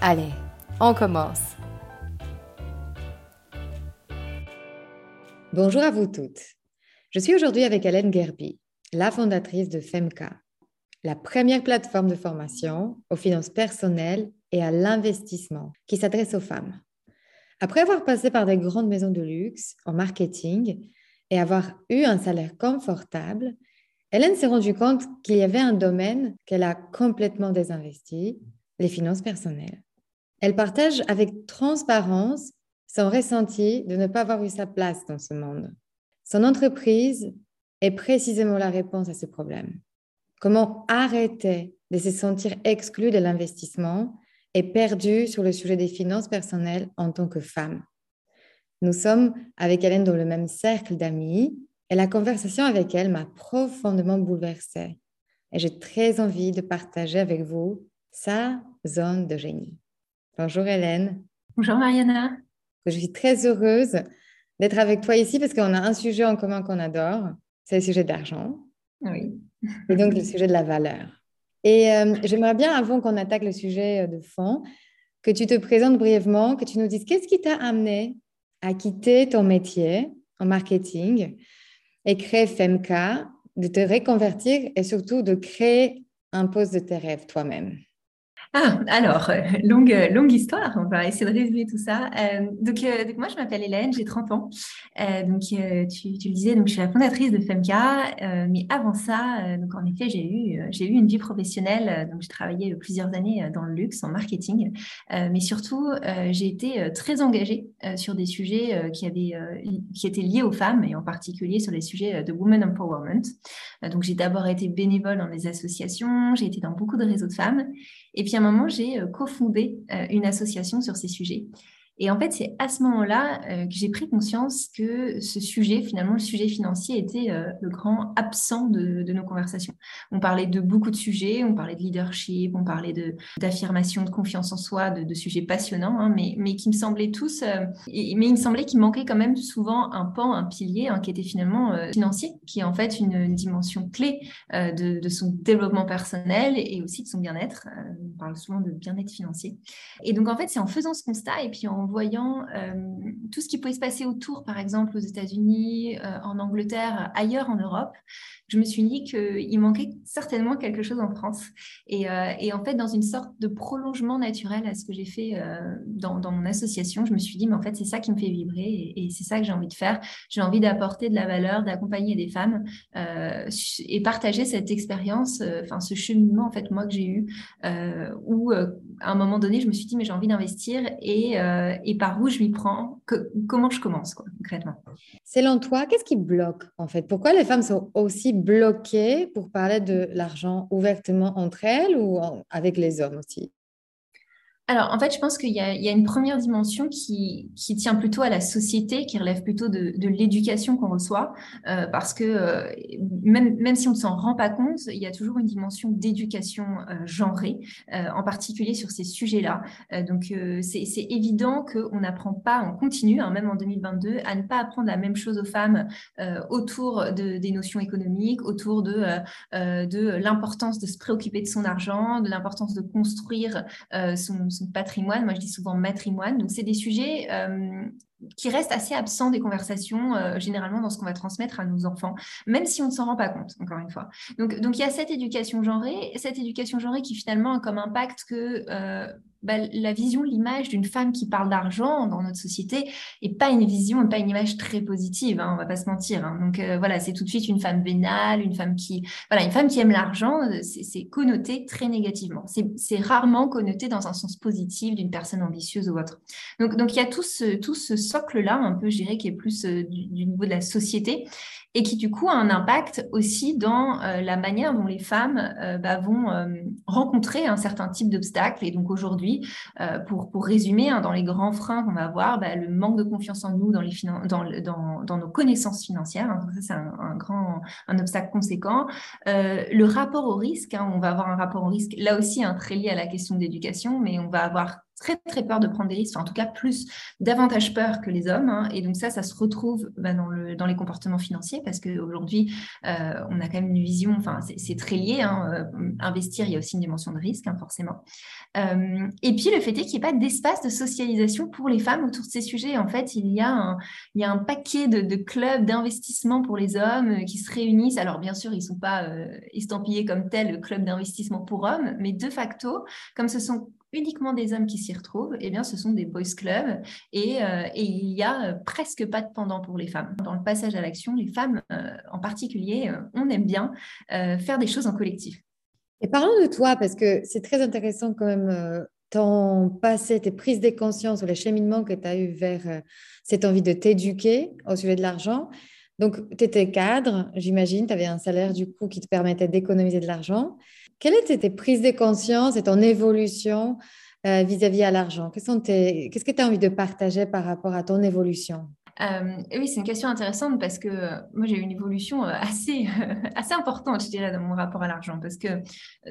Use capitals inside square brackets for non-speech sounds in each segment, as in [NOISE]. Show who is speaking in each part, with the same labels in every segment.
Speaker 1: Allez, on commence. Bonjour à vous toutes. Je suis aujourd'hui avec Hélène Gerby, la fondatrice de FEMCA, la première plateforme de formation aux finances personnelles et à l'investissement qui s'adresse aux femmes. Après avoir passé par des grandes maisons de luxe en marketing et avoir eu un salaire confortable, Hélène s'est rendue compte qu'il y avait un domaine qu'elle a complètement désinvesti, les finances personnelles. Elle partage avec transparence son ressenti de ne pas avoir eu sa place dans ce monde. Son entreprise est précisément la réponse à ce problème. Comment arrêter de se sentir exclu de l'investissement et perdu sur le sujet des finances personnelles en tant que femme? Nous sommes avec Hélène dans le même cercle d'amis et la conversation avec elle m'a profondément bouleversée. Et j'ai très envie de partager avec vous sa zone de génie. Bonjour Hélène.
Speaker 2: Bonjour Mariana.
Speaker 1: Je suis très heureuse d'être avec toi ici parce qu'on a un sujet en commun qu'on adore, c'est le sujet de l'argent.
Speaker 2: Oui.
Speaker 1: Et donc le sujet de la valeur. Et euh, j'aimerais bien, avant qu'on attaque le sujet euh, de fond, que tu te présentes brièvement, que tu nous dises qu'est-ce qui t'a amené à quitter ton métier en marketing et créer FEMCA, de te reconvertir et surtout de créer un poste de tes rêves toi-même?
Speaker 2: Ah, alors, euh, longue, longue histoire, on va essayer de résumer tout ça. Euh, donc, euh, moi, je m'appelle Hélène, j'ai 30 ans. donc, tu, tu, le disais, donc, je suis la fondatrice de FEMCA. mais avant ça, donc, en effet, j'ai eu, eu une vie professionnelle. donc, j'ai travaillé plusieurs années dans le luxe, en marketing. mais surtout, j'ai été très engagée sur des sujets qui, avaient, qui étaient liés aux femmes et en particulier sur les sujets de Women Empowerment. donc, j'ai d'abord été bénévole dans des associations, j'ai été dans beaucoup de réseaux de femmes. Et puis moment, j'ai euh, cofondé euh, une association sur ces sujets. Et en fait, c'est à ce moment-là euh, que j'ai pris conscience que ce sujet, finalement, le sujet financier, était euh, le grand absent de, nos conversations. On parlait de beaucoup de sujets, on parlait de leadership, on parlait d'affirmation, de, confiance en soi, de, sujets passionnants, hein, mais, qui me semblaient tous, euh, mais il me semblait qu'il manquait quand même souvent un pan, un pilier hein, qui était finalement financier, qui est en fait une, dimension clé de, son développement personnel et aussi de son bien-être. on parle souvent de bien-être financier. Et donc, en fait, c'est en faisant ce constat et puis en voyant euh, tout ce qui pouvait se passer autour, par exemple aux États-Unis, euh, en Angleterre, ailleurs en Europe, je me suis dit qu'il manquait certainement quelque chose en France. Et, euh, en fait, dans une sorte de prolongement naturel à ce que j'ai fait dans, mon association, je me suis dit, mais en fait, c'est ça qui me fait vibrer et, et c'est ça que j'ai envie de faire. J'ai envie d'apporter de la valeur, d'accompagner des femmes et partager cette expérience, enfin ce cheminement, en fait, moi que j'ai eu, où à un moment donné, je me suis dit, mais j'ai envie d'investir et, et par où je m'y prends, comment je commence concrètement?
Speaker 1: Selon toi, qu'est-ce qui bloque en fait? Pourquoi les femmes sont aussi bloquées pour parler de l'argent ouvertement entre elles ou avec les hommes aussi?
Speaker 2: Alors, en fait, je pense qu'il y, a une première dimension qui, tient plutôt à la société, qui relève plutôt de, l'éducation qu'on reçoit, euh, parce que euh, même, même si on ne s'en rend pas compte, il y a toujours une dimension d'éducation euh, genrée, en particulier sur ces sujets-là. donc, c'est évident qu'on n'apprend pas, on continue, hein, même en 2022, à ne pas apprendre la même chose aux femmes autour de, des notions économiques, autour de, de l'importance de se préoccuper de son argent, de l'importance de construire son patrimoine. Moi, je dis souvent matrimoine. Donc, c'est des sujets euh, qui restent assez absents des conversations, euh, généralement dans ce qu'on va transmettre à nos enfants, même si on ne s'en rend pas compte, encore une fois. Donc, donc, il y a cette éducation genrée, cette éducation genrée qui finalement a comme impact que... Euh, bah, la vision, l'image d'une femme qui parle d'argent dans notre société n'est pas une vision, pas une image très positive, hein, on va pas se mentir. Hein. Donc euh, voilà, c'est tout de suite une femme vénale, une femme qui, voilà, une femme qui aime l'argent, c'est connoté très négativement. C'est rarement connoté dans un sens positif d'une personne ambitieuse ou autre. Donc, donc il y a tout ce, tout ce socle-là, un peu, je dirais, qui est plus du, du niveau de la société et qui du coup a un impact aussi dans euh, la manière dont les femmes euh, bah, vont euh, rencontrer un certain type d'obstacles. Et donc aujourd'hui, pour, pour résumer, hein, dans les grands freins qu'on va avoir, bah, le manque de confiance en nous, dans, les dans, dans, dans nos connaissances financières, hein, ça c'est un, grand un obstacle conséquent. le rapport au risque, hein, on va avoir un rapport au risque là aussi très lié à la question d'éducation, mais on va avoir très très peur de prendre des risques, en tout cas plus davantage peur que les hommes. Hein. Et donc ça, ça se retrouve bah, dans, le, dans les comportements financiers parce qu'aujourd'hui, euh, on a quand même une vision, enfin c'est très lié. Hein, euh, investir, il y a aussi une dimension de risque, hein, forcément. Euh, et puis le fait est qu'il n'y ait pas d'espace de socialisation pour les femmes autour de ces sujets. En fait, il y a un, il y a un paquet de, clubs d'investissement pour les hommes qui se réunissent. Alors bien sûr, ils ne sont pas estampillés comme tel club d'investissement pour hommes, mais de facto, comme ce sont uniquement des hommes qui s'y retrouvent, eh bien, ce sont des boys clubs et, euh, il n'y a euh, presque pas de pendant pour les femmes. Dans le passage à l'action, les femmes euh, en particulier, on aime bien faire des choses en collectif.
Speaker 1: Et parlons de toi, parce que c'est très intéressant quand même ton passé, tes prises de conscience ou les cheminements que tu as eu vers cette envie de t'éduquer au sujet de l'argent. Donc, tu étais cadre, j'imagine, tu avais un salaire du coup qui te permettait d'économiser de l'argent. Quelle était tes prises de conscience et ton évolution euh, vis-à-vis à l'argent? Qu'est-ce que tu as envie de partager par rapport à ton évolution?
Speaker 2: Euh, oui, c'est une question intéressante parce que moi j'ai eu une évolution euh, assez, [LAUGHS] assez importante, je dirais, dans mon rapport à l'argent. Parce que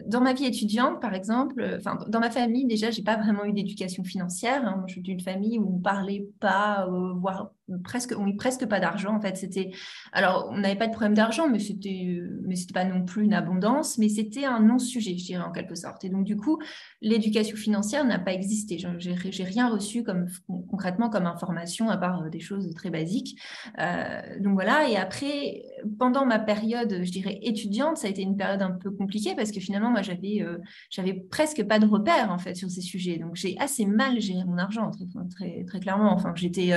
Speaker 2: dans ma vie étudiante, par exemple, dans ma famille déjà, j'ai pas vraiment eu d'éducation financière. Hein. Je suis d'une famille où on parlait pas, voire presque, on presque pas d'argent en fait. C'était, alors on n'avait pas de problème d'argent, mais c'était, mais c'était pas non plus une abondance, mais c'était un non-sujet, je dirais en quelque sorte. Et donc du coup, l'éducation financière n'a pas existé. J'ai, rien reçu comme concrètement comme information à part euh, des choses très basiques. Euh, donc voilà. Et après, pendant ma période, je dirais étudiante, ça a été une période un peu compliquée parce que finalement moi j'avais, euh, j'avais presque pas de repères en fait sur ces sujets. Donc j'ai assez mal géré mon argent très, très clairement. Enfin j'étais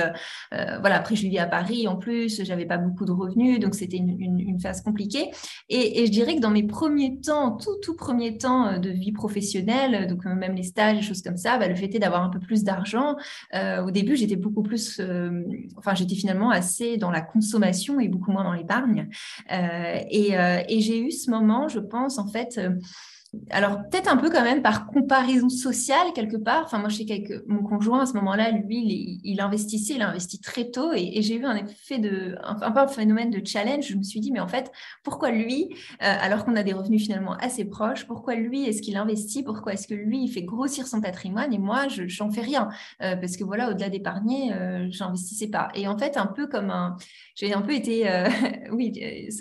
Speaker 2: voilà, après, je vis à Paris en plus, j'avais pas beaucoup de revenus, donc c'était une, phase compliquée. Et, je dirais que dans mes premiers temps, tout, tout premier temps euh, de vie professionnelle, donc euh, même les stages, des choses comme ça, bah, le fait d'avoir un peu plus d'argent, euh, au début, j'étais beaucoup plus, enfin, j'étais finalement assez dans la consommation et beaucoup moins dans l'épargne. et j'ai eu ce moment, je pense, en fait, alors, peut-être un peu quand même par comparaison sociale, quelque part. Enfin, moi, je sais qu'avec mon conjoint, à ce moment-là, lui, il, investissait, il a investi très tôt. Et, j'ai eu un effet de, un, peu un phénomène de challenge. Je me suis dit, mais en fait, pourquoi lui, euh, alors qu'on a des revenus finalement assez proches, pourquoi lui, est-ce qu'il investit? Pourquoi est-ce que lui, il fait grossir son patrimoine et moi, je n'en fais rien? Euh, Parce que voilà, au-delà d'épargner, euh, j'investissais pas. Et en fait, un peu comme un. J'ai un peu été. [LAUGHS] oui,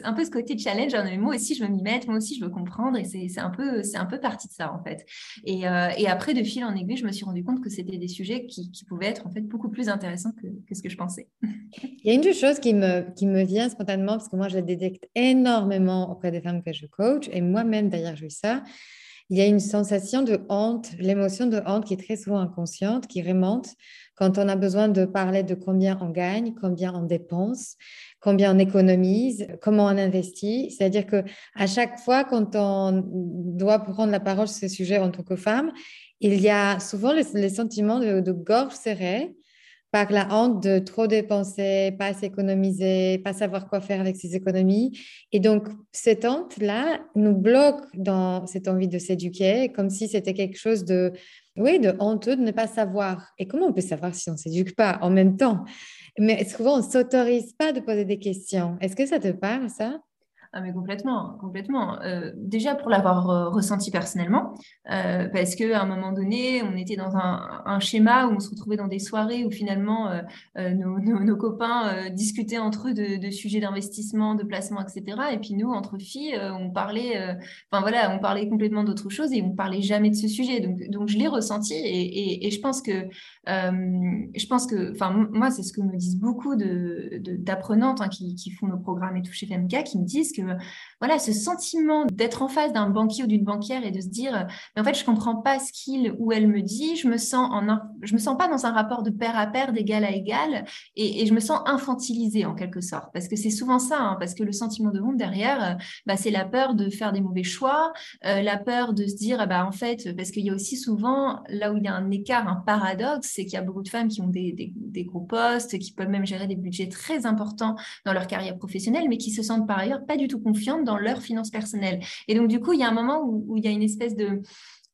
Speaker 2: un peu ce côté challenge. Hein, moi aussi, je veux m'y mettre. Moi aussi, je veux comprendre. Et c'est un peu c'est un peu parti de ça en fait. Euh, et, après, de fil en aiguille, je me suis rendu compte que c'était des sujets qui, pouvaient être en fait beaucoup plus intéressants que, ce que je pensais. [LAUGHS]
Speaker 1: Il y a une chose qui me, qui me vient spontanément, parce que moi, je la détecte énormément auprès des femmes que je coach, et moi-même d'ailleurs, j'ai eu ça. Il y a une sensation de honte, l'émotion de honte qui est très souvent inconsciente, qui remonte quand on a besoin de parler de combien on gagne, combien on dépense combien on économise, comment on investit. C'est-à-dire que à chaque fois, quand on doit prendre la parole sur ce sujet en tant que femme, il y a souvent les, sentiments de, gorge serrée par la honte de trop dépenser, pas s'économiser, pas savoir quoi faire avec ses économies. Et donc, cette honte-là nous bloque dans cette envie de s'éduquer, comme si c'était quelque chose de, oui, de honteux de ne pas savoir. Et comment on peut savoir si on ne s'éduque pas en même temps? Mais souvent, on ne s'autorise pas de poser des questions. Est-ce que ça te parle, ça?
Speaker 2: Ah, complètement, complètement. Euh, déjà pour l'avoir euh, ressenti personnellement, euh, parce qu'à un moment donné, on était dans un, schéma où on se retrouvait dans des soirées où finalement [LAUGHS] nos, copains discutaient entre eux de, sujets d'investissement, de placement, etc. Et puis nous, entre filles, on parlait, enfin voilà, on parlait complètement d'autre chose et on parlait jamais de ce sujet. Donc, donc je l'ai ressenti et, je pense que, je pense que, enfin moi, c'est ce que me disent beaucoup d'apprenantes de, hein, qui, qui, font nos programmes et tout chez FMK, qui me disent que que voilà, ce sentiment d'être en face d'un banquier ou d'une banquière et de se dire, mais en fait, je comprends pas ce qu'il ou elle me dit, je me sens en, je me sens pas dans un rapport de pair à pair, d'égal à égal, et, je me sens infantilisée en quelque sorte, parce que c'est souvent ça, hein, parce que le sentiment de honte derrière, bah, c'est la peur de faire des mauvais choix, euh, la peur de se dire, bah en fait, parce qu'il y a aussi souvent là où il y a un écart, un paradoxe, c'est qu'il y a beaucoup de femmes qui ont des, des gros postes, qui peuvent même gérer des budgets très importants dans leur carrière professionnelle, mais qui se sentent par ailleurs pas du tout confiantes dans leurs finances personnelles. Et donc, du coup, il y a un moment où il y a une espèce de,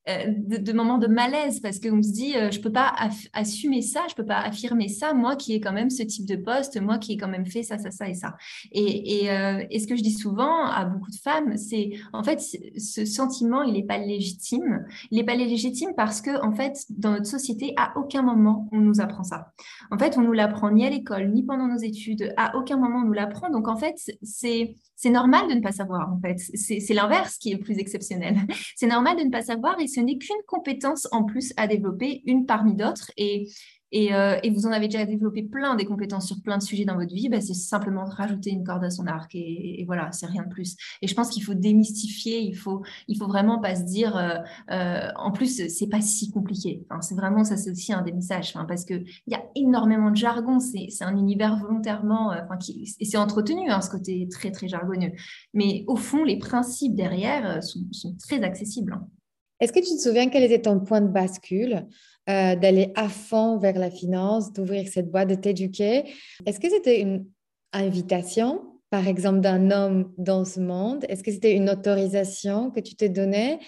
Speaker 2: euh, de, moments de malaise parce qu'on se dit euh, je peux pas assumer ça, je peux pas affirmer ça, moi qui ai quand même ce type de poste, moi qui ai quand même fait ça, ça, ça et ça. Et, euh, et, ce que je dis souvent à beaucoup de femmes, c'est en fait ce sentiment il n'est pas légitime. Il n'est pas légitime parce que en fait dans notre société à aucun moment on nous apprend ça. En fait on nous l'apprend ni à l'école ni pendant nos études. À aucun moment on nous l'apprend. Donc en fait c'est c'est normal de ne pas savoir, en fait. C'est l'inverse qui est plus exceptionnel. [LAUGHS] C'est normal de ne pas savoir et ce n'est qu'une compétence en plus à développer, une parmi d'autres. Et euh, et, vous en avez déjà développé plein des compétences sur plein de sujets dans votre vie, bah, c'est simplement rajouter une corde à son arc et, voilà, c'est rien de plus. Et je pense qu'il faut démystifier, il faut, il faut vraiment pas se dire, euh, euh, en plus, c'est pas si compliqué. C'est vraiment, ça c'est aussi un des parce qu'il y a énormément de jargon, c'est un univers volontairement, enfin, qui, et c'est entretenu, hein, ce côté très, très jargonneux. Mais au fond, les principes derrière sont, sont très accessibles. Hein.
Speaker 1: Est-ce que tu te souviens quel était ton point de bascule euh, d'aller à fond vers la finance, d'ouvrir cette boîte, de t'éduquer? Est-ce que c'était une invitation, par exemple, d'un homme dans ce monde? Est-ce que c'était une autorisation que tu te donnais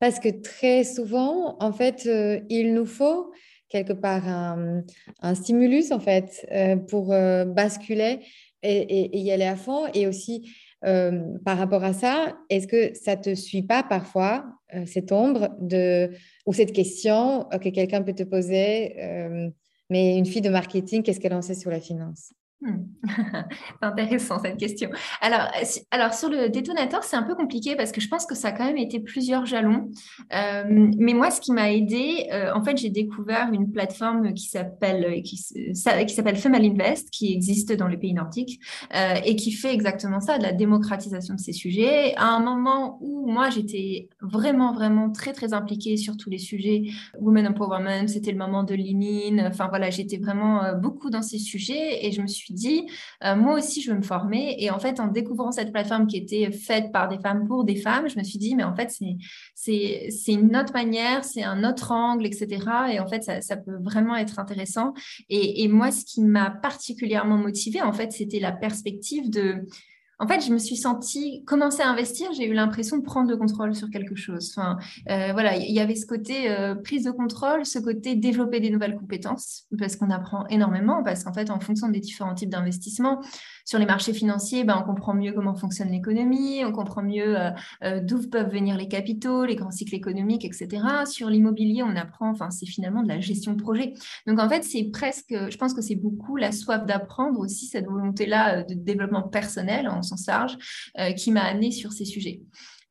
Speaker 1: Parce que très souvent, en fait, euh, il nous faut quelque part un, stimulus, en fait, euh, pour basculer et, y aller à fond. Et aussi, par rapport à ça, est-ce que ça te suit pas parfois euh, cette ombre de, ou cette question euh, que quelqu'un peut te poser, euh, mais une fille de marketing, qu'est-ce qu'elle en sait sur la finance?
Speaker 2: Hmm. c'est [LAUGHS] intéressant cette question. Alors, alors sur le détonateur, c'est un peu compliqué parce que je pense que ça a quand même été plusieurs jalons. Euh, mais moi, ce qui m'a aidé, euh, en fait, j'ai découvert une plateforme qui s'appelle qui, s'appelle Female Invest, qui existe dans les pays nordiques euh, et qui fait exactement ça, de la démocratisation de ces sujets. À un moment où moi, j'étais vraiment, vraiment très, très impliquée sur tous les sujets women empowerment, c'était le moment de lean Enfin voilà, j'étais vraiment beaucoup dans ces sujets et je me suis dit, euh, moi aussi, je veux me former. Et en fait, en découvrant cette plateforme qui était faite par des femmes pour des femmes, je me suis dit, mais en fait, c'est une autre manière, c'est un autre angle, etc. Et en fait, ça, peut vraiment être intéressant. Et moi, ce qui m'a particulièrement motivée, en fait, c'était la perspective de en fait, je me suis sentie commencer à investir, j'ai eu l'impression de prendre le contrôle sur quelque chose. Enfin, euh, voilà, il y avait ce côté euh, prise de contrôle, ce côté développer des nouvelles compétences, parce qu'on apprend énormément, parce qu'en fait, en fonction des différents types d'investissements, sur les marchés financiers, ben, on comprend mieux comment fonctionne l'économie, on comprend mieux euh, d'où peuvent venir les capitaux, les grands cycles économiques, etc. Sur l'immobilier, on apprend, enfin, c'est finalement de la gestion de projet. Donc, en fait, c'est presque, je pense que c'est beaucoup la soif d'apprendre aussi, cette volonté-là de développement personnel euh, qui m'a amené sur ces sujets.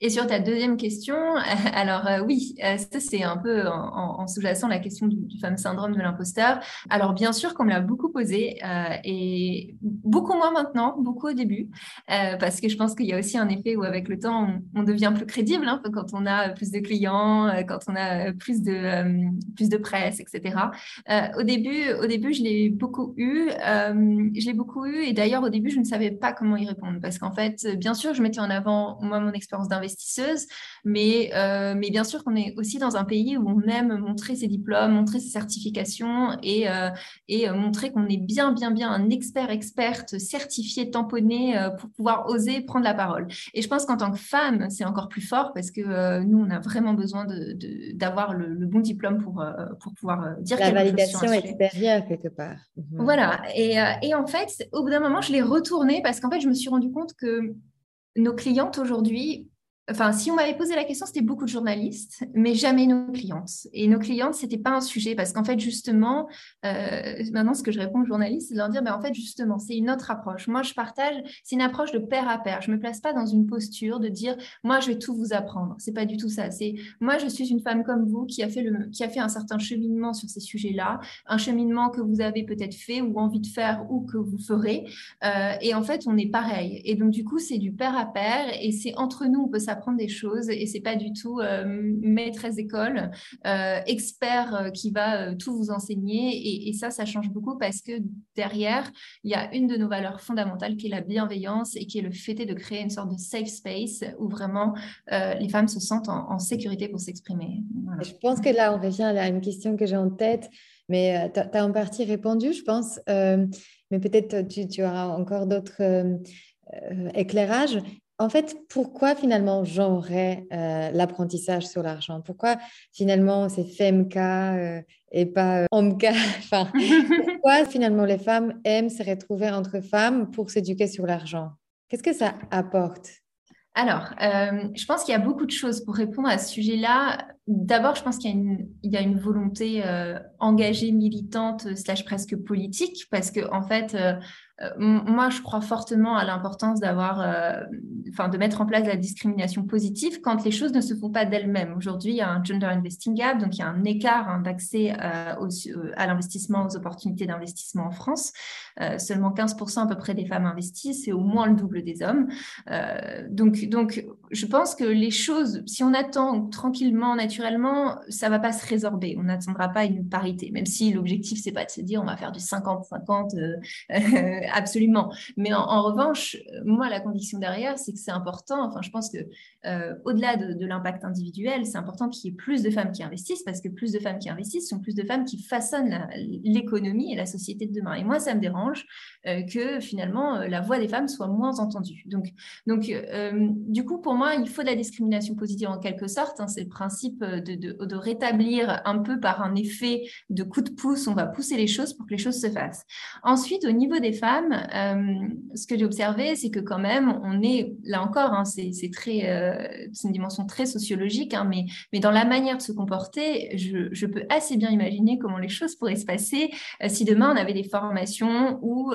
Speaker 2: Et sur ta deuxième question, [LAUGHS] alors euh, oui, euh, ça c'est un peu en, sous-jacent la question du, fameux syndrome de l'imposteur. Alors bien sûr qu'on me l'a beaucoup posé euh, et beaucoup moins maintenant, beaucoup au début, parce que je pense qu'il y a aussi un effet où avec le temps on, devient plus crédible hein, quand on a plus de clients, quand on a plus de plus de presse, etc. au début, au début je l'ai beaucoup eu, je l'ai beaucoup eu et d'ailleurs au début je ne savais pas comment y répondre parce qu'en fait bien sûr je mettais en avant moi mon expérience d'investissement investisseuse, mais, euh, mais bien sûr qu'on est aussi dans un pays où on aime montrer ses diplômes, montrer ses certifications et, euh, et euh, montrer qu'on est bien, bien, bien un expert, experte, certifié, tamponné pour pouvoir oser prendre la parole. Et je pense qu'en tant que femme, c'est encore plus fort parce que nous, on a vraiment besoin d'avoir de, le, bon diplôme pour, pour pouvoir dire
Speaker 1: la validation extérieure quelque part.
Speaker 2: Mhm. Voilà. Et, et en fait, au bout d'un moment, je l'ai retourné parce qu'en fait, je me suis rendu compte que nos clientes aujourd'hui Enfin, si on m'avait posé la question, c'était beaucoup de journalistes, mais jamais nos clientes. Et nos clientes, c'était pas un sujet parce qu'en fait, justement, euh, maintenant, ce que je réponds aux journalistes, c'est de leur dire, ben, en fait, justement, c'est une autre approche. Moi, je partage, c'est une approche de pair à pair. Je me place pas dans une posture de dire, moi, je vais tout vous apprendre. C'est pas du tout ça. C'est, moi, je suis une femme comme vous qui a fait le, qui a fait un certain cheminement sur ces sujets-là, un cheminement que vous avez peut-être fait ou envie de faire ou que vous ferez. Euh, et en fait, on est pareil. Et donc, du coup, c'est du pair à pair et c'est entre nous, on peut apprendre des choses et c'est pas du tout euh, maîtresse d'école, euh, expert euh, qui va tout vous enseigner. Et, ça, ça change beaucoup parce que derrière, il y a une de nos valeurs fondamentales qui est la bienveillance et qui est le fait de créer une sorte de safe space où vraiment les femmes se sentent en, sécurité pour s'exprimer.
Speaker 1: Je pense que là, on revient à une question que j'ai en tête, mais tu as en partie répondu, je pense. mais peut-être tu, tu, auras encore d'autres éclairages. En fait, pourquoi finalement j'aurais euh, l'apprentissage sur l'argent? Pourquoi finalement c'est FEMK euh, et pas euh, OMK [LAUGHS] enfin, Pourquoi [LAUGHS] finalement les femmes aiment se retrouver entre femmes pour s'éduquer sur l'argent? Qu'est-ce que ça apporte?
Speaker 2: Alors, je pense qu'il y a beaucoup de choses pour répondre à ce sujet-là. D'abord, je pense qu'il y, a une volonté engagée, militante, slash presque politique, parce que en fait, euh, moi, je crois fortement à l'importance d'avoir, euh, enfin, de mettre en place la discrimination positive quand les choses ne se font pas d'elles-mêmes. Aujourd'hui, il y a un gender investing gap, donc il y a un écart hein, d'accès euh, à l'investissement, aux opportunités d'investissement en France. seulement 15% à peu près des femmes investissent, c'est au moins le double des hommes. donc, donc, je pense que les choses, si on attend tranquillement, naturellement, ça va pas se résorber. On n'attendra pas une parité, même si l'objectif c'est pas de se dire on va faire du 50-50 [LAUGHS] absolument. Mais en, revanche, moi, la conviction derrière, c'est que c'est important. Enfin, je pense que euh, au-delà de, l'impact individuel, c'est important qu'il y ait plus de femmes qui investissent parce que plus de femmes qui investissent sont plus de femmes qui façonnent l'économie et la société de demain. Et moi, ça me dérange euh, que finalement euh, la voix des femmes soit moins entendue. Donc, donc du coup, pour moi, il faut de la discrimination positive en quelque sorte. Hein. c'est le principe de, de, rétablir un peu par un effet de coup de pouce, on va pousser les choses pour que les choses se fassent. Ensuite, au niveau des femmes, euh, ce que j'ai observé, c'est que quand même, on est, là encore, hein, c'est très, euh, c'est une dimension très sociologique, hein, mais, mais dans la manière de se comporter, je, peux assez bien imaginer comment les choses pourraient se passer euh, si demain on avait des formations ou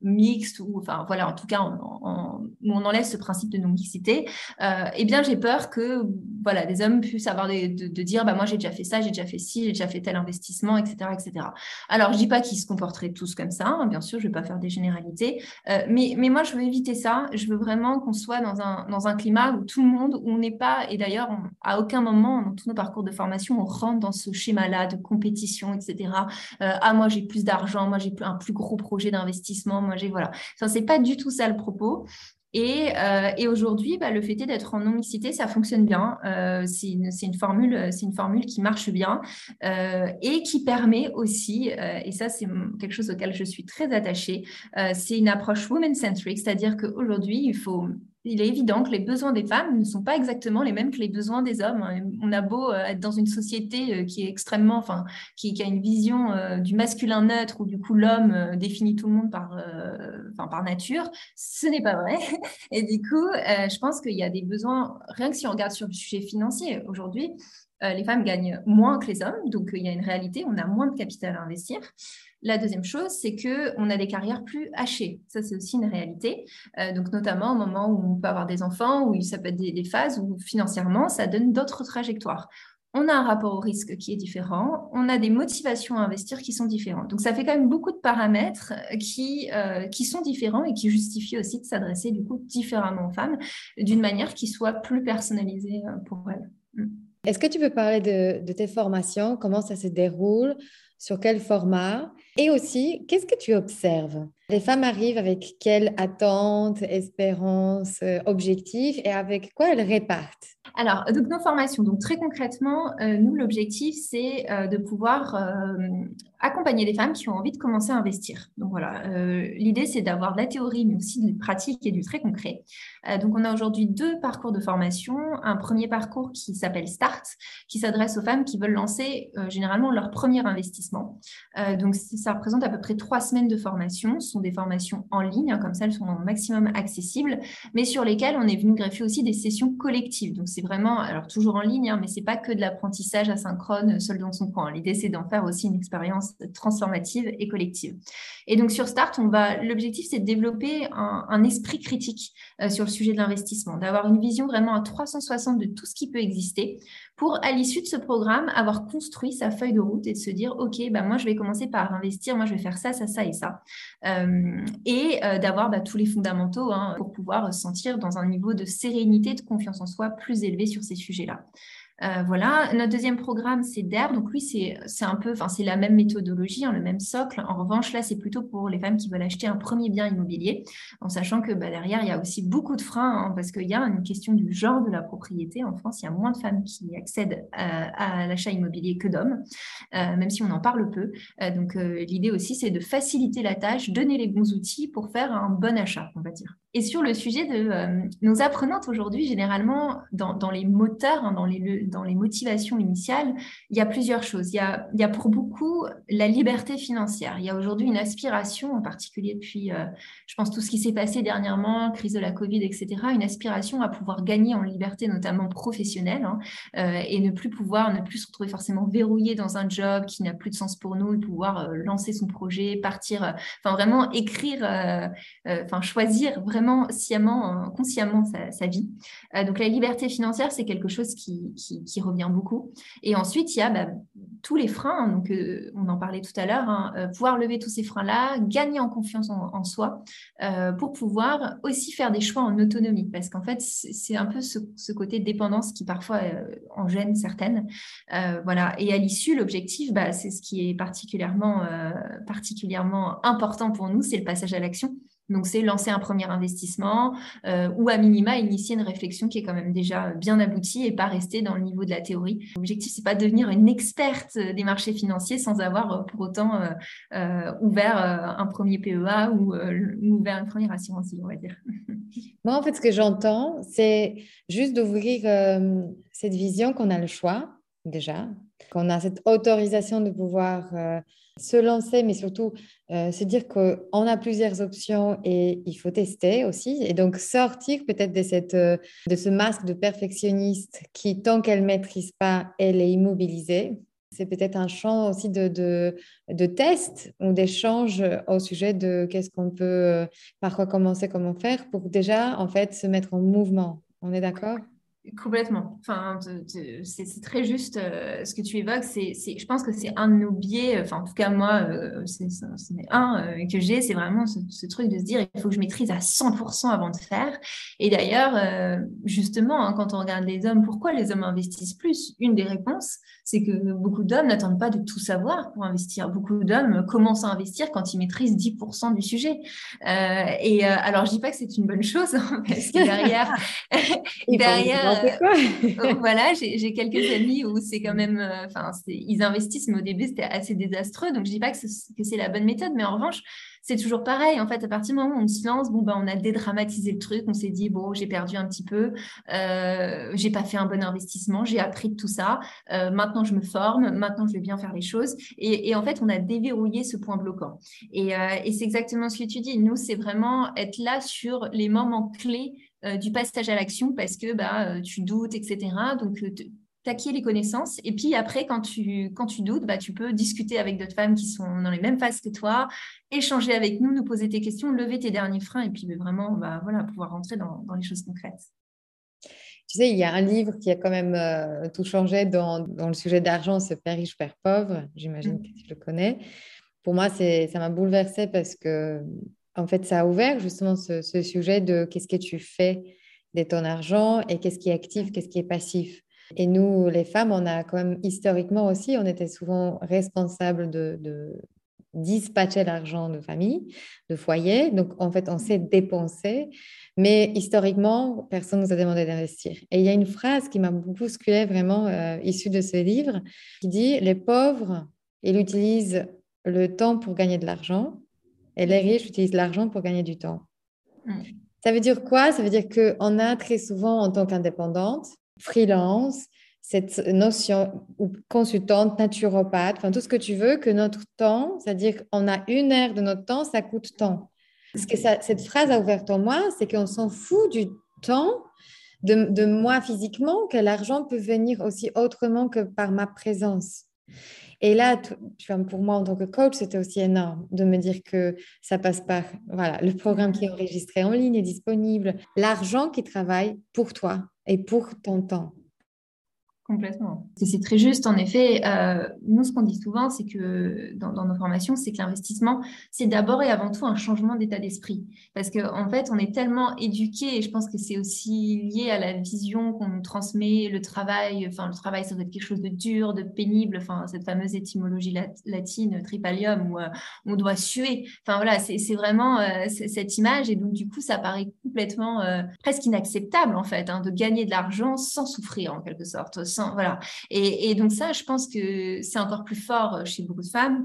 Speaker 2: mixtes, ou enfin voilà, en tout cas, où on enlève ce principe de non-mixité. eh bien, j'ai peur que voilà, des hommes puissent avoir des, de, dire, bah moi j'ai déjà fait ça, j'ai déjà fait ci, j'ai déjà fait tel investissement, etc., etc. Alors, je dis pas qu'ils se comporteraient tous comme ça, hein, bien sûr, je vais pas faire des généralités. Euh, mais, mais moi, je veux éviter ça. Je veux vraiment qu'on soit dans un, dans un climat où tout le monde, où on n'est pas, et d'ailleurs, à aucun moment dans tous nos parcours de formation, on rentre dans ce schéma-là de compétition, etc. Euh, ah, moi, j'ai plus d'argent, moi, j'ai un plus gros projet d'investissement, moi, j'ai, voilà. Ça, c'est pas du tout ça le propos. Et, euh, et aujourd'hui, bah, le fait d'être en non-mixité, ça fonctionne bien. Euh, c'est une, formule, une formule qui marche bien euh, et qui permet aussi, et ça c'est quelque chose auquel je suis très attachée, c'est une approche woman-centric, c'est-à-dire qu'aujourd'hui, il faut il est évident que les besoins des femmes ne sont pas exactement les mêmes que les besoins des hommes. On a beau être dans une société qui est extrêmement, enfin, qui, a une vision du masculin neutre où du coup l'homme définit tout le monde par, enfin, par nature, ce n'est pas vrai. [LAUGHS] Et du coup, je pense qu'il y a des besoins, rien que si on regarde sur le sujet financier aujourd'hui, les femmes gagnent moins que les hommes, donc il y a une réalité, on a moins de capital à investir. La deuxième chose, c'est qu'on a des carrières plus hachées. Ça, c'est aussi une réalité. Euh, donc, notamment au moment où on peut avoir des enfants, où ça peut être des, phases où financièrement, ça donne d'autres trajectoires. On a un rapport au risque qui est différent, on a des motivations à investir qui sont différentes. Donc ça fait quand même beaucoup de paramètres qui, euh, qui sont différents et qui justifient aussi de s'adresser du coup différemment aux femmes d'une manière qui soit plus personnalisée euh, pour elles.
Speaker 1: Mm. Est-ce que tu peux parler de, de tes formations, comment ça se déroule? Sur quel format? Et aussi, qu'est-ce que tu observes? Les femmes arrivent avec quelles attentes, espérances, euh, objectifs et avec quoi elles répartent?
Speaker 2: Alors, donc nos formations, donc très concrètement, euh, nous, l'objectif, c'est euh, de pouvoir accompagner les femmes qui ont envie de commencer à investir. Donc voilà, l'idée, c'est d'avoir de la théorie, mais aussi de la pratique et du très concret. donc, on a aujourd'hui deux parcours de formation. Un premier parcours qui s'appelle Start, qui s'adresse aux femmes qui veulent lancer généralement leur premier investissement. donc, ça représente à peu près trois semaines de formation. Ce sont des formations en ligne, hein, comme ça elles sont au maximum accessibles, mais sur lesquelles on est venu greffer aussi des sessions collectives. Vraiment, alors toujours en ligne, hein, mais c'est pas que de l'apprentissage asynchrone seul dans son coin. L'idée c'est d'en faire aussi une expérience transformative et collective. Et donc sur Start, on va, l'objectif c'est de développer un, esprit critique euh, sur le sujet de l'investissement, d'avoir une vision vraiment à 360 de tout ce qui peut exister pour, à l'issue de ce programme, avoir construit sa feuille de route et de se dire, OK, bah, moi, je vais commencer par investir, moi, je vais faire ça, ça, ça et ça. Euh, et euh, d'avoir bah, tous les fondamentaux hein, pour pouvoir se sentir dans un niveau de sérénité, de confiance en soi plus élevé sur ces sujets-là. Euh, voilà. Notre deuxième programme, c'est DER. Donc, lui, c'est un peu, enfin, c'est la même méthodologie, hein, le même socle. En revanche, là, c'est plutôt pour les femmes qui veulent acheter un premier bien immobilier, en sachant que bah, derrière, il y a aussi beaucoup de freins, hein, parce qu'il y a une question du genre de la propriété. En France, il y a moins de femmes qui accèdent à, l'achat immobilier que d'hommes, euh, même si on en parle peu. Euh, donc, l'idée aussi, c'est de faciliter la tâche, donner les bons outils pour faire un bon achat, on va dire. Et sur le sujet de euh, nos apprenantes aujourd'hui, généralement, dans, les moteurs, hein, dans, les, motivations initiales, il y a plusieurs choses. Il y a, pour beaucoup la liberté financière. Il y a aujourd'hui une aspiration, en particulier depuis, euh, je pense, tout ce qui s'est passé dernièrement, crise de la Covid, etc., une aspiration à pouvoir gagner en liberté, notamment professionnelle, hein, euh, et ne plus pouvoir, ne plus se retrouver forcément verrouillé dans un job qui n'a plus de sens pour nous, pouvoir lancer son projet, partir, enfin vraiment écrire, enfin choisir vraiment euh, consciemment sa, vie. Euh, donc la liberté financière, c'est quelque chose qui, revient beaucoup. Et ensuite, il y a bah, tous les freins, hein, donc euh, on en parlait tout à l'heure, hein, pouvoir lever tous ces freins-là, gagner en confiance en, soi, pour pouvoir aussi faire des choix en autonomie, parce qu'en fait, c'est un peu ce, ce, côté dépendance qui parfois en gêne certaines. voilà. Et à l'issue, l'objectif, bah, c'est ce qui est particulièrement, particulièrement important pour nous, c'est le passage à l'action. Donc, c'est lancer un premier investissement euh, ou à minima initier une réflexion qui est quand même déjà bien aboutie et pas rester dans le niveau de la théorie. L'objectif, c'est pas devenir une experte des marchés financiers sans avoir euh, pour autant euh, ouvert un premier PEA ou ouvert une première assurance, on va dire. [LAUGHS]
Speaker 1: Moi, en fait, ce que j'entends, c'est juste d'ouvrir cette vision qu'on a le choix déjà, qu'on a cette autorisation de pouvoir se lancer, mais surtout euh, se dire qu'on a plusieurs options et il faut tester aussi. Et donc sortir peut-être de, euh, de ce masque de perfectionniste qui, tant qu'elle ne maîtrise pas, elle est immobilisée. C'est peut-être un champ aussi de, de, de test ou d'échange au sujet de qu'est-ce qu'on peut, euh, par quoi commencer, comment faire pour déjà en fait se mettre en mouvement. On est d'accord?
Speaker 2: Complètement. Enfin, c'est très juste euh, ce que tu évoques. C'est, je pense que c'est un de nos biais. Enfin, en tout cas, moi, euh, c'est un euh, que j'ai. C'est vraiment ce, truc de se dire il faut que je maîtrise à 100% avant de faire. Et d'ailleurs, justement, hein, quand on regarde les hommes, pourquoi les hommes investissent plus? Une des réponses, c'est que beaucoup d'hommes n'attendent pas de tout savoir pour investir. Beaucoup d'hommes commencent à investir quand ils maîtrisent 10% du sujet. et alors, je dis pas que c'est une bonne chose, hein, [LAUGHS] parce que derrière, derrière euh, [LAUGHS] voilà, j'ai quelques amis où c'est quand même, euh, enfin, ils investissent, mais au début c'était assez désastreux. Donc je dis pas que c'est la bonne méthode, mais en revanche, c'est toujours pareil. En fait, à partir du moment où on se lance, bon, ben, on a dédramatisé le truc. On s'est dit, bon, j'ai perdu un petit peu, euh, j'ai pas fait un bon investissement, j'ai appris de tout ça. Euh, maintenant, je me forme, maintenant, je vais bien faire les choses. Et, en fait, on a déverrouillé ce point bloquant. Et, et c'est exactement ce que tu dis. Nous, c'est vraiment être là sur les moments clés euh, du passage à l'action parce que bah, euh, tu doutes, etc. Donc, euh, t'acquiers les connaissances. Et puis après, quand tu, quand tu doutes, bah, tu peux discuter avec d'autres femmes qui sont dans les mêmes phases que toi, échanger avec nous, nous poser tes questions, lever tes derniers freins et puis bah, vraiment bah, voilà, pouvoir rentrer dans, dans, les choses concrètes.
Speaker 1: Tu sais, il y a un livre qui a quand même tout changé dans, dans le sujet d'argent, ce Père riche, Père pauvre. J'imagine mm. que tu le connais. Pour moi, ça m'a bouleversée parce que en fait, ça a ouvert justement ce, sujet de qu'est-ce que tu fais de ton argent et qu'est-ce qui est actif, qu'est-ce qui est passif. Et nous, les femmes, on a quand même historiquement aussi, on était souvent responsables de, dispatcher l'argent de famille, de foyer. Donc, en fait, on sait dépenser, mais historiquement, personne ne nous a demandé d'investir. Et il y a une phrase qui m'a beaucoup bousculée, vraiment euh, issue de ce livre, qui dit Les pauvres, ils utilisent le temps pour gagner de l'argent et les riches utilisent l'argent pour gagner du temps. Mm. Ça veut dire quoi? Ça veut dire qu'on a très souvent, en tant qu'indépendante, freelance, cette notion ou consultante, naturopathe, enfin tout ce que tu veux, que notre temps, c'est-à-dire qu'on a une heure de notre temps, ça coûte tant. Ce que cette phrase a ouvert en moi, c'est qu'on s'en fout du temps de, moi physiquement, que l'argent peut venir aussi autrement que par ma présence. Et là, pour moi, en tant que coach, c'était aussi énorme de me dire que ça passe par voilà, le programme qui est enregistré en ligne est disponible, l'argent qui travaille pour toi et pour ton temps.
Speaker 2: C'est très juste. En effet, euh, nous, ce qu'on dit souvent, c'est que dans, nos formations, c'est que l'investissement, c'est d'abord et avant tout un changement d'état d'esprit. Parce qu'en en fait, on est tellement éduqué, et je pense que c'est aussi lié à la vision qu'on nous transmet, le travail. Enfin, le travail, ça doit être quelque chose de dur, de pénible. Enfin, cette fameuse étymologie latine, tripalium, où euh, on doit suer. Enfin, voilà, c'est vraiment euh, cette image. Et donc, du coup, ça paraît complètement presque inacceptable, en fait, hein, de gagner de l'argent sans souffrir, en quelque sorte voilà. Et, donc ça, je pense que c'est encore plus fort chez beaucoup de femmes.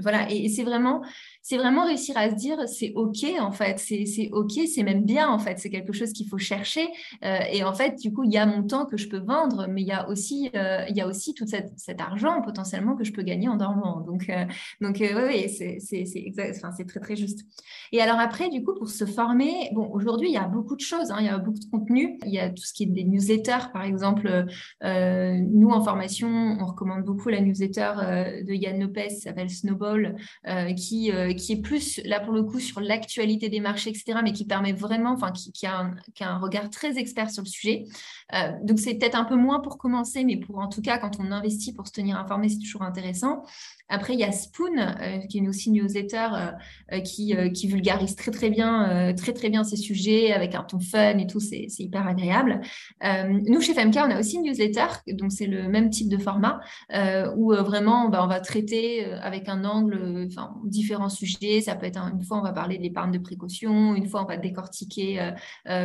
Speaker 2: voilà. Et, c'est vraiment, c'est vraiment réussir à se dire, c'est ok en fait, c'est ok, c'est même bien en fait, c'est quelque chose qu'il faut chercher. Euh, et en fait, du coup, il y a mon temps que je peux vendre, mais il y a aussi, euh, il y a aussi tout cet argent potentiellement que je peux gagner en dormant. Donc, euh, donc oui, c'est c'est très très juste. Et alors après, du coup, pour se former, bon, aujourd'hui, il y a beaucoup de choses, hein. il y a beaucoup de contenu. Il y a tout ce qui est des newsletters, par exemple. Nous, en formation, on recommande beaucoup la newsletter de Yann Lopez, qui s'appelle Snowball, qui, qui est plus, là pour le coup, sur l'actualité des marchés, etc., mais qui permet vraiment, enfin, qui, a un, qui, a un, regard très expert sur le sujet. donc, c'est peut-être un peu moins pour commencer, mais pour en tout cas, quand on investit pour se tenir informé, c'est toujours intéressant. Après, il y a Spoon, qui est une aussi newsletter qui, qui, vulgarise très, très bien, très, très bien ces sujets avec un ton fun et tout, c'est hyper agréable. nous, chez FMK, on a aussi une newsletter donc c'est le même type de format euh, où euh, vraiment bah, on va traiter euh, avec un angle, enfin différents sujets. Ça peut être une fois on va parler de l'épargne de précaution, une fois on va décortiquer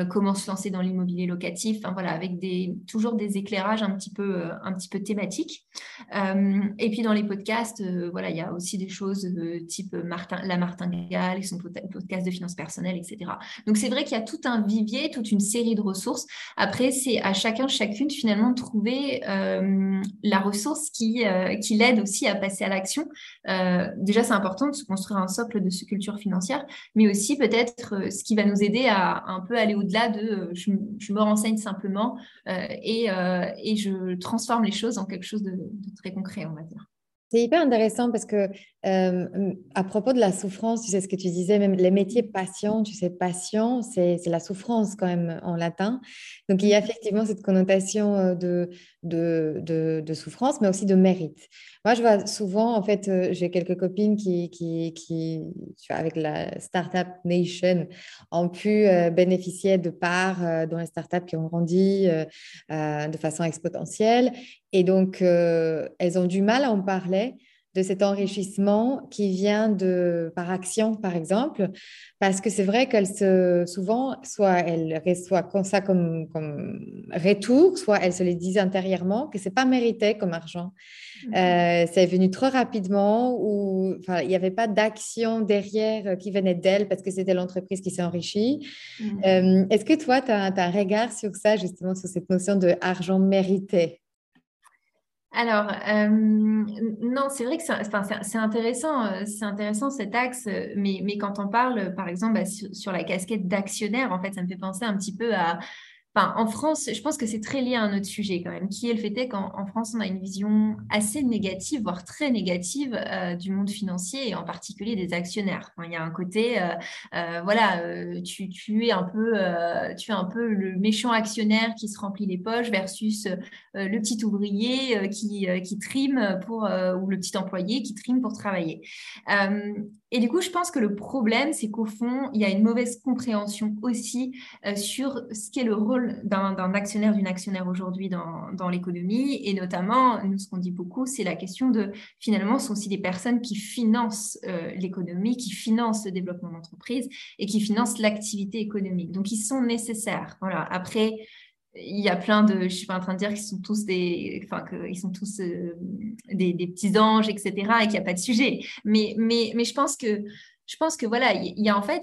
Speaker 2: comment se lancer dans l'immobilier locatif. Enfin voilà, avec des toujours des éclairages un petit peu peu thématiques. et puis dans les podcasts, voilà, il y a aussi des choses type Martin, la martingale, son podcast de finances personnelles, etc. Donc c'est vrai qu'il y a tout un vivier, toute une série de ressources. Après, c'est à chacun, chacune finalement de trouver euh, la ressource qui, euh, qui l'aide aussi à passer à l'action. Euh, déjà, c'est important de se construire un socle de ce culture financière, mais aussi peut-être ce qui va nous aider à, un peu aller au-delà de je, me renseigne simplement et, et, je transforme les choses en quelque chose de, de très concret, on va dire.
Speaker 1: C'est hyper intéressant parce que à propos de la souffrance, tu sais ce que tu disais, même les métiers passion, tu sais, passion, c'est la souffrance quand même en latin. Donc il y a effectivement cette connotation de, de, souffrance, mais aussi de mérite. Moi, je vois souvent, en fait, j'ai quelques copines qui, qui, avec la Startup Nation, ont pu bénéficier de parts dans les startups qui ont grandi de façon exponentielle. Et donc, elles ont du mal à en parler de cet enrichissement qui vient de par action, par exemple, parce que c'est vrai qu'elle se souvent, soit elle reçoit comme ça comme, comme retour, soit elle se les dit intérieurement que c'est pas mérité comme argent. Mmh. Euh, c'est venu trop rapidement ou il n'y avait pas d'action derrière qui venait d'elle parce que c'était l'entreprise qui s'est enrichie. Mmh. Euh, est-ce que toi, tu as, as, un regard sur ça, justement, sur cette notion de argent mérité?
Speaker 2: Alors, euh, non, c'est vrai que c'est intéressant, euh, c'est intéressant cet axe, mais, mais, quand on parle, par exemple, bah, sur, la casquette d'actionnaire, en fait, ça me fait penser un petit peu à, en France, je pense que c'est très lié à un autre sujet quand même, qui est le fait qu'en France, on a une vision assez négative, voire très négative euh, du monde financier et en particulier des actionnaires. il y a un côté, euh, euh, voilà, tu, es un peu, tu es un peu le méchant actionnaire qui se remplit les poches versus le petit ouvrier qui, qui trime pour, ou le petit employé qui trime pour travailler. Et du coup, je pense que le problème, c'est qu'au fond, il y a une mauvaise compréhension aussi euh, sur ce qu'est le rôle d'un actionnaire, d'une actionnaire aujourd'hui dans, l'économie. Et notamment, nous, ce qu'on dit beaucoup, c'est la question de, finalement, ce sont aussi des personnes qui financent euh, l'économie, qui financent le développement d'entreprise et qui financent l'activité économique. Donc, ils sont nécessaires. Voilà. Après, il y a plein de, je suis pas en train de dire qu'ils sont tous des, enfin qu'ils sont tous euh, des, petits anges, etc. et qu'il n'y a pas de sujet. Mais, mais, mais je pense que je pense que voilà, il y, a en fait,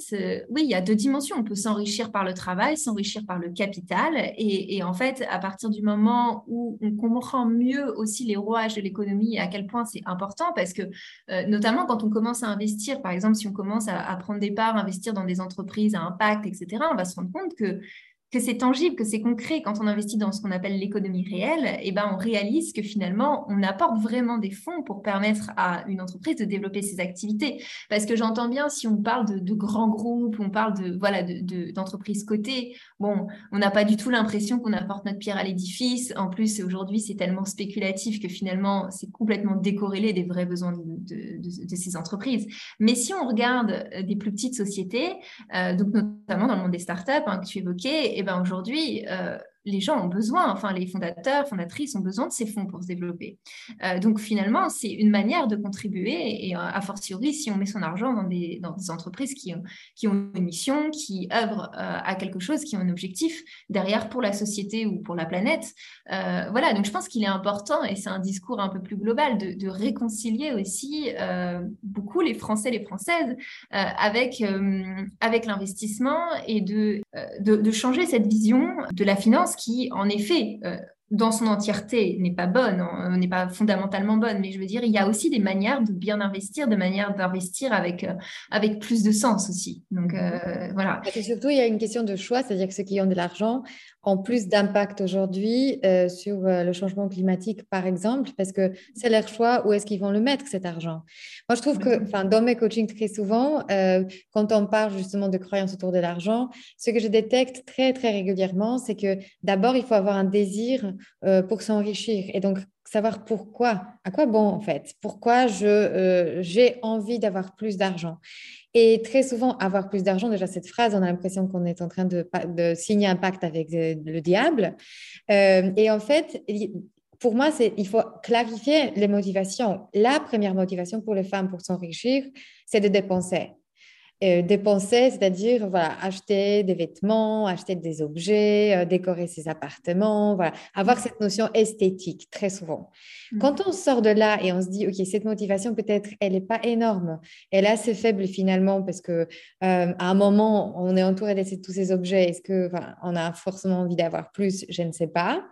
Speaker 2: oui, il y a deux dimensions. On peut s'enrichir par le travail, s'enrichir par le capital. Et, en fait, à partir du moment où on comprend mieux aussi les rouages de l'économie et à quel point c'est important, parce que euh, notamment quand on commence à investir, par exemple, si on commence à prendre des parts, investir dans des entreprises à impact, etc., on va se rendre compte que que c'est tangible, que c'est concret. Quand on investit dans ce qu'on appelle l'économie réelle, eh ben, on réalise que finalement, on apporte vraiment des fonds pour permettre à une entreprise de développer ses activités. Parce que j'entends bien, si on parle de, grands groupes, on parle de voilà d'entreprises cotées, bon, on n'a pas du tout l'impression qu'on apporte notre pierre à l'édifice. En plus, aujourd'hui, c'est tellement spéculatif que finalement, c'est complètement décorrélé des vrais besoins de, ces entreprises. Mais si on regarde euh, des plus petites sociétés, euh, donc notamment dans le monde des startups hein, que tu évoquais, eh ben aujourd'hui, euh, les gens ont besoin, enfin les fondateurs, fondatrices ont besoin de ces fonds pour se développer. Euh, donc finalement, c'est une manière de contribuer et a fortiori si on met son argent dans des, entreprises qui ont, une mission, qui œuvrent euh, à quelque chose, qui ont un objectif derrière pour la société ou pour la planète. Euh, voilà, donc je pense qu'il est important, et c'est un discours un peu plus global, de, réconcilier aussi beaucoup les Français, les Françaises avec, l'investissement et de changer cette vision de la finance qui, en effet, euh, dans son entièreté, n'est pas bonne, hein, n'est pas fondamentalement bonne, mais je veux dire, il y a aussi des manières de bien investir, de manières d'investir avec, euh, avec plus de sens aussi. Donc, euh, voilà.
Speaker 1: Et surtout, il y a une question de choix, c'est-à-dire que ceux qui ont de l'argent ont plus d'impact aujourd'hui euh, sur euh, le changement climatique, par exemple, parce que c'est leur choix où est-ce qu'ils vont le mettre, cet argent. Moi, je trouve que dans mes coachings, très souvent, euh, quand on parle justement de croyances autour de l'argent, ce que je détecte très, très régulièrement, c'est que d'abord, il faut avoir un désir pour s'enrichir. Et donc, savoir pourquoi, à quoi bon en fait, pourquoi j'ai envie d'avoir plus d'argent? Et très souvent, avoir plus d'argent, déjà cette phrase, on a l'impression qu'on est en train de, signer un pacte avec le diable. Euh, et en fait, pour moi, il faut clarifier les motivations. La première motivation pour les femmes pour s'enrichir, c'est de dépenser. Euh, dépenser, c'est-à-dire voilà, acheter des vêtements, acheter des objets, euh, décorer ses appartements, voilà, avoir cette notion esthétique très souvent. Mm. Quand on sort de là et on se dit, OK, cette motivation, peut-être, elle n'est pas énorme, elle est assez faible finalement parce que euh, à un moment, on est entouré de tous ces objets, est-ce que on a forcément envie d'avoir plus? Je ne sais pas.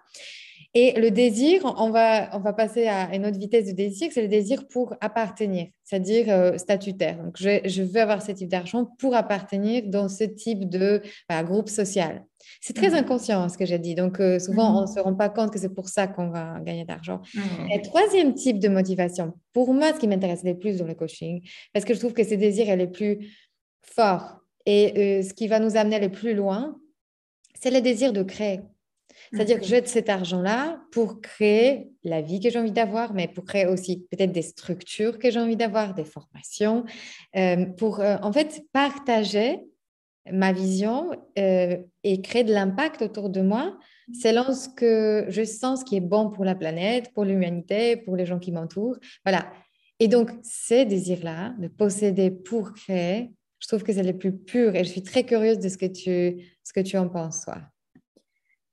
Speaker 1: Et le désir, on va, on va passer à une autre vitesse de désir, c'est le désir pour appartenir, c'est-à-dire euh, statutaire. Donc, je, je, veux avoir ce type d'argent pour appartenir dans ce type de groupe social. C'est très mhm. inconscient ce que j'ai dit. Donc, euh, souvent, mhm. on ne se rend pas compte que c'est pour ça qu'on va gagner d'argent. Mhm. Et troisième type de motivation, pour moi, ce qui m'intéresse le plus dans le coaching, parce que je trouve que ces désirs, elle est plus fort et euh, ce qui va nous amener le plus loin, c'est le désir de créer. C'est-à-dire que j'ai cet argent-là pour créer la vie que j'ai envie d'avoir, mais pour créer aussi peut-être des structures que j'ai envie d'avoir, des formations, euh, pour euh, en fait partager ma vision euh, et créer de l'impact autour de moi selon ce que je sens qui est bon pour la planète, pour l'humanité, pour les gens qui m'entourent. Voilà. Et donc, ces désirs-là, de posséder pour créer, je trouve que c'est le plus pur et je suis très curieuse de ce que tu, ce que tu en penses, toi.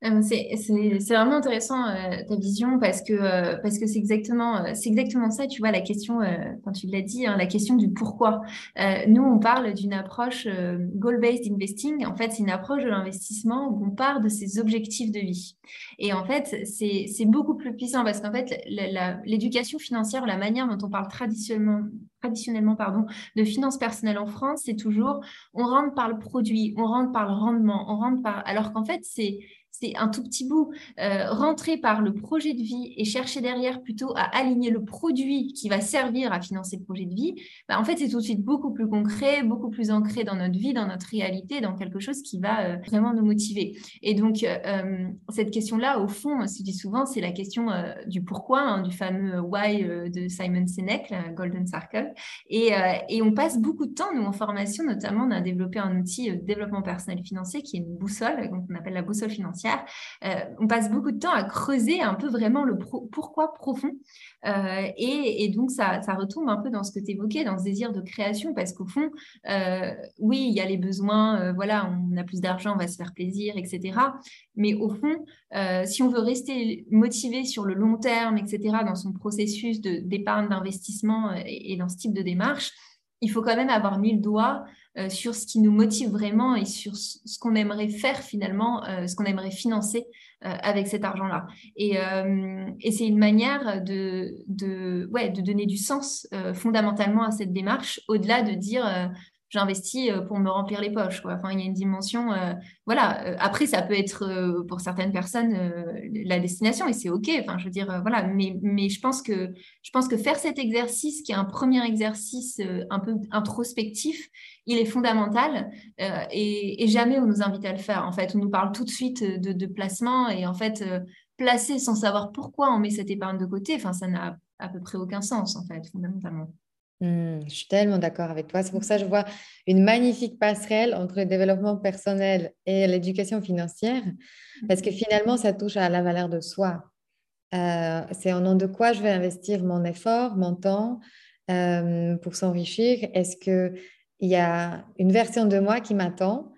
Speaker 2: Euh, c'est vraiment intéressant euh, ta vision parce que euh, c'est exactement exactement ça tu vois la question quand tu l'as dit hein, la question du pourquoi. Nous on parle d'une approche goal based investing. En fait c'est une approche de l'investissement où on part de ses objectifs de vie. Et en fait c'est c'est beaucoup plus puissant parce qu'en fait l'éducation financière la manière dont on parle traditionnellement traditionnellement pardon, de finances personnelles en France, c'est toujours on rentre par le produit, on rentre par le rendement, on rentre par alors qu'en fait c'est c'est un tout petit bout. Euh, rentrer par le projet de vie et chercher derrière plutôt à aligner le produit qui va servir à financer le projet de vie, bah, en fait, c'est tout de suite beaucoup plus concret, beaucoup plus ancré dans notre vie, dans notre réalité, dans quelque chose qui va euh, vraiment nous motiver. Et donc, euh, cette question-là, au fond, je dis souvent, c'est la question du pourquoi, hein, du fameux why de Simon Sinek, la Golden Circle. Et, et, on passe beaucoup de temps, nous, en formation, notamment, on a développé un outil développement personnel financier qui est une boussole, qu'on appelle la boussole financière euh, on passe beaucoup de temps à creuser un peu vraiment le pourquoi profond. Euh, et, donc, ça, retombe un peu dans ce que tu évoquais, dans ce désir de création, parce qu'au fond, euh, oui, il y a les besoins, voilà, on a plus d'argent, on va se faire plaisir, etc. Mais au fond, si on veut rester motivé sur le long terme, etc., dans son processus d'épargne, d'investissement et, dans ce type de démarche, il faut quand même avoir mis le doigt euh, sur ce qui nous motive vraiment et sur ce qu'on aimerait faire finalement, euh, ce qu'on aimerait financer euh, avec cet argent-là. Et, c'est une manière de, ouais, de donner du sens fondamentalement à cette démarche, au-delà de dire j'investis euh, pour me remplir les poches. Enfin, il y a une dimension. Euh, voilà. Euh, après, ça peut être pour certaines personnes la destination et c'est ok. Enfin, je veux dire, voilà. Mais, mais je pense que je pense que faire cet exercice, qui est un premier exercice un peu introspectif, il est fondamental et, jamais on nous invite à le faire. En fait, on nous parle tout de suite de, de placement et en fait, placer sans savoir pourquoi on met cette épargne de côté, enfin, ça n'a à peu près aucun sens en fait, fondamentalement.
Speaker 1: Mmh, je suis tellement d'accord avec toi. C'est pour ça que je vois une magnifique passerelle entre le développement personnel et l'éducation financière, parce que finalement, ça touche à la valeur de soi. Euh, c'est au nom de quoi je vais investir mon effort, mon temps euh, pour s'enrichir? Est-ce qu'il y a une version de moi qui m'attend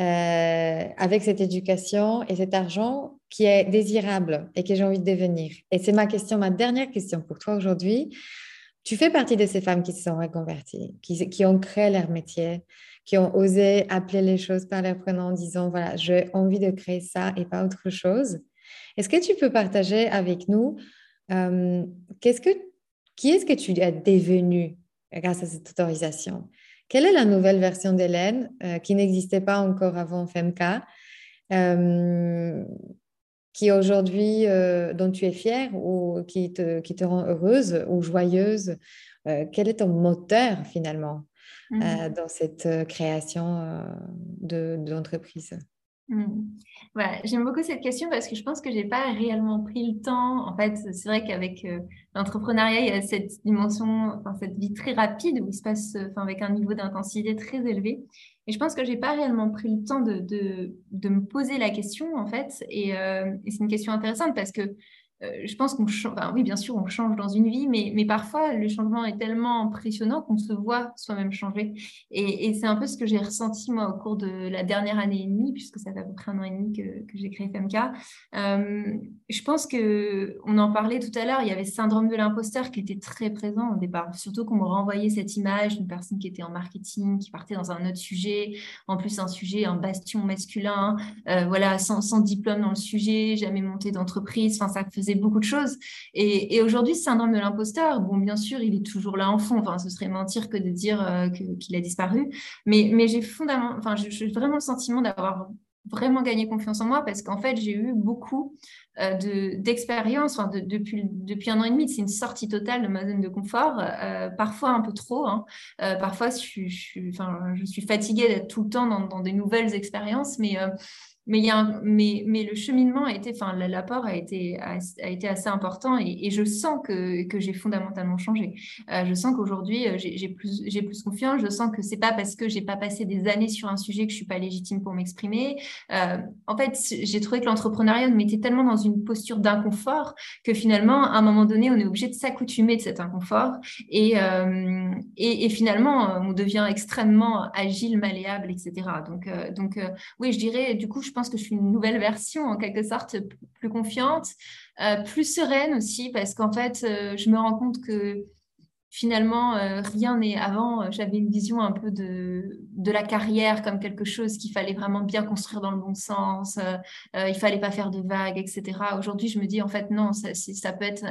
Speaker 1: euh, avec cette éducation et cet argent qui est désirable et que j'ai envie de devenir? Et c'est ma question, ma dernière question pour toi aujourd'hui. Tu fais partie de ces femmes qui se sont reconverties, qui, ont créé leur métier, qui ont osé appeler les choses par leur prénom en disant, voilà, j'ai envie de créer ça et pas autre chose. Est-ce que tu peux partager avec nous euh, qu'est-ce que, qui est-ce que tu es devenue grâce à cette autorisation? Quelle est la nouvelle version d'Hélène euh, qui n'existait pas encore avant FMK euh, qui aujourd'hui, euh, dont tu es fière ou qui te, qui te rend heureuse ou joyeuse euh, Quel est ton moteur finalement euh, mmh. dans cette création d'entreprise
Speaker 2: mmh. J'aime beaucoup cette question parce que je pense que je n'ai pas réellement pris le temps. En fait, c'est vrai qu'avec l'entrepreneuriat, il y a cette dimension, enfin, cette vie très rapide où il se passe enfin, avec un niveau d'intensité très élevé. Je pense que j'ai pas réellement pris le temps de, me poser la question, en fait. Et, euh, et c'est une question intéressante parce que euh, je pense qu'on change, oui, bien sûr, on change dans une vie, mais, parfois le changement est tellement impressionnant qu'on se voit soi-même changer. Et, c'est un peu ce que j'ai ressenti moi au cours de la dernière année et demie, puisque ça fait à peu près un an et demi que, que j'ai créé FMK. Euh, je pense que on en parlait tout à l'heure, il y avait ce syndrome de l'imposteur qui était très présent au départ, surtout qu'on me renvoyait cette image d'une personne qui était en marketing, qui partait dans un autre sujet, en plus un sujet, un bastion masculin, euh, voilà, sans, sans diplôme dans le sujet, jamais monté d'entreprise, enfin ça faisait beaucoup de choses. Et, aujourd'hui, ce syndrome de l'imposteur, bon, bien sûr, il est toujours là en fond. Enfin, ce serait mentir que de dire euh, qu'il a disparu. Mais, mais j'ai fondamentalement, enfin, j'ai vraiment le sentiment d'avoir vraiment gagné confiance en moi parce qu'en fait, j'ai eu beaucoup euh, d'expérience depuis, depuis un an et demi. C'est une sortie totale de ma zone de confort, euh, parfois un peu trop. Hein. parfois, je suis, enfin, fatiguée d'être tout le temps dans des nouvelles expériences, mais mais, y a mais, mais le cheminement a été, enfin, l'apport a été, a, été assez important et, je sens que, que j'ai fondamentalement changé. Euh, je sens qu'aujourd'hui, euh, j'ai plus, plus confiance. Je sens que c'est pas parce que j'ai pas passé des années sur un sujet que je suis pas légitime pour m'exprimer. Euh, en fait, j'ai trouvé que l'entrepreneuriat me mettait tellement dans une posture d'inconfort que finalement, à un moment donné, on est obligé de s'accoutumer de cet inconfort et, et, et, finalement, on devient extrêmement agile, malléable, etc. Donc, donc oui, je dirais, du coup, je pense pense que je suis une nouvelle version, en quelque sorte, plus confiante, euh, plus sereine aussi, parce qu'en fait, euh, je me rends compte que finalement, euh, rien n'est avant. J'avais une vision un peu de, la carrière comme quelque chose qu'il fallait vraiment bien construire dans le bon sens. il fallait pas faire de vagues, etc. Aujourd'hui, je me dis, en fait, non, ça peut être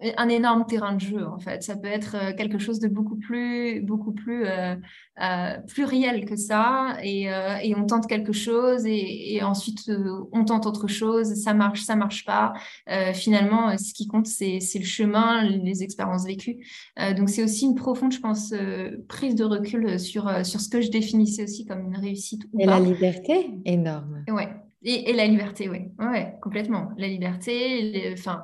Speaker 2: un énorme terrain de jeu en fait. Ça peut être euh, quelque chose de beaucoup plus, beaucoup plus, euh, euh pluriel que ça. Et, euh, et, on tente quelque chose et, et ensuite on tente autre chose. Ça marche, ça marche pas. finalement, ce qui compte, c'est le chemin, les expériences vécues. donc c'est aussi une profonde, je pense, prise de recul sur, sur ce que je définissais aussi comme une réussite.
Speaker 1: et la liberté, énorme.
Speaker 2: Ouais. Et, et la liberté, oui, ouais, complètement. La liberté, enfin,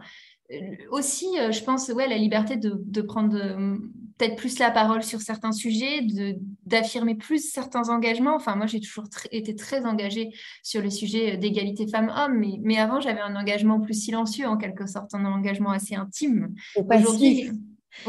Speaker 2: aussi, euh, je pense, ouais, la liberté de, prendre euh, peut-être plus la parole sur certains sujets, d'affirmer plus certains engagements. Enfin, moi, j'ai toujours été très engagée sur le sujet d'égalité femmes-hommes, mais, mais avant, j'avais un engagement plus silencieux, en quelque sorte, un engagement assez intime.
Speaker 1: Aujourd'hui,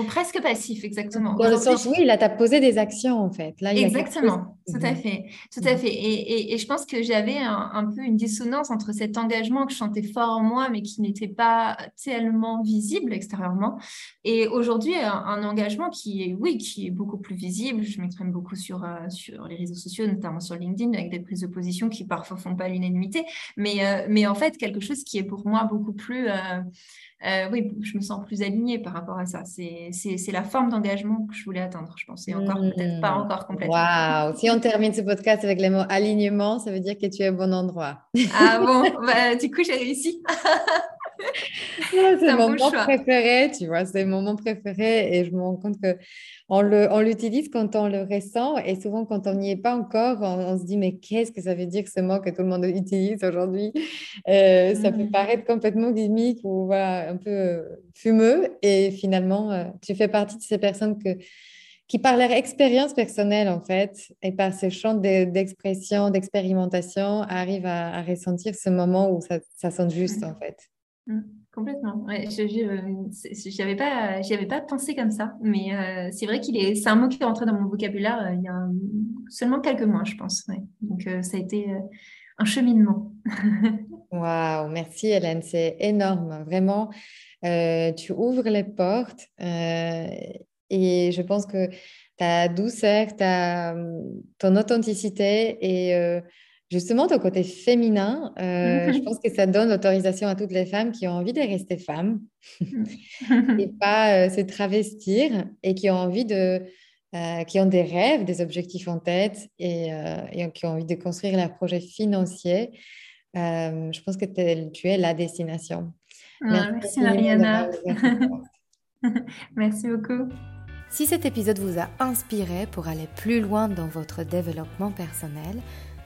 Speaker 2: Presque passif, exactement.
Speaker 1: Dans le sens, oui, là, tu as posé des actions, en fait. Là,
Speaker 2: exactement, tout à fait. Tout à fait. Et, et, je pense que j'avais un, peu une dissonance entre cet engagement que je sentais fort en moi, mais qui n'était pas tellement visible extérieurement. Et aujourd'hui, un, engagement qui est, oui, qui est beaucoup plus visible. Je m'exprime beaucoup sur, euh, sur les réseaux sociaux, notamment sur LinkedIn, avec des prises de position qui parfois font pas l'unanimité. Mais, euh, mais en fait, quelque chose qui est pour moi beaucoup plus... Euh, euh, oui, je me sens plus alignée par rapport à ça. C'est la forme d'engagement que je voulais atteindre, je pense. Et encore, peut-être pas hmm. encore complètement.
Speaker 1: Waouh Si on termine ce podcast avec les mots alignement, ça veut dire que tu es au bon endroit.
Speaker 2: Ah bon? [LAUGHS] Bah, Du coup, j'ai réussi. [LAUGHS] [LAUGHS]
Speaker 1: c'est mon moment préféré, tu vois, c'est mon moment préféré et je me rends compte que on l'utilise quand on le ressent et souvent quand on n'y est pas encore, on, se dit mais qu'est-ce que ça veut dire ce mot que tout le monde [LAUGHS] utilise aujourd'hui? Euh, Ça peut mmh. paraître complètement gimmick ou voilà, un peu euh, fumeux et finalement euh, tu fais partie de ces personnes que, qui par leur expérience personnelle en fait et par ces champs d'expression, d'expérimentation arrivent à, ressentir ce moment où ça, ça sonne juste en fait.
Speaker 2: Mmh. Complètement. Je pas, j'y avais pas pensé comme ça, mais euh, c'est vrai qu'il est, c'est un mot qui est rentré dans mon vocabulaire euh, il y a seulement quelques mois, je pense. Donc euh, ça a été un cheminement. [LAUGHS]
Speaker 1: Waouh, merci Hélène, c'est énorme, vraiment. tu ouvres les portes et je pense que ta douceur, ta, ton authenticité et justement ton côté féminin, euh, je [LAUGHS] pense que ça donne l'autorisation à toutes les femmes qui ont envie de rester femmes [LAUGHS] et pas euh, se travestir et qui ont envie de, euh, qui ont des rêves, des objectifs en tête et, qui ont envie de construire leur projet financier. je pense que tu es la destination.
Speaker 2: Ah, merci, merci Mariana. [LAUGHS] merci beaucoup.
Speaker 1: Si cet épisode vous a inspiré pour aller plus loin dans votre développement personnel,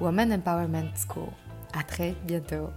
Speaker 1: Woman Empowerment School. À très bientôt.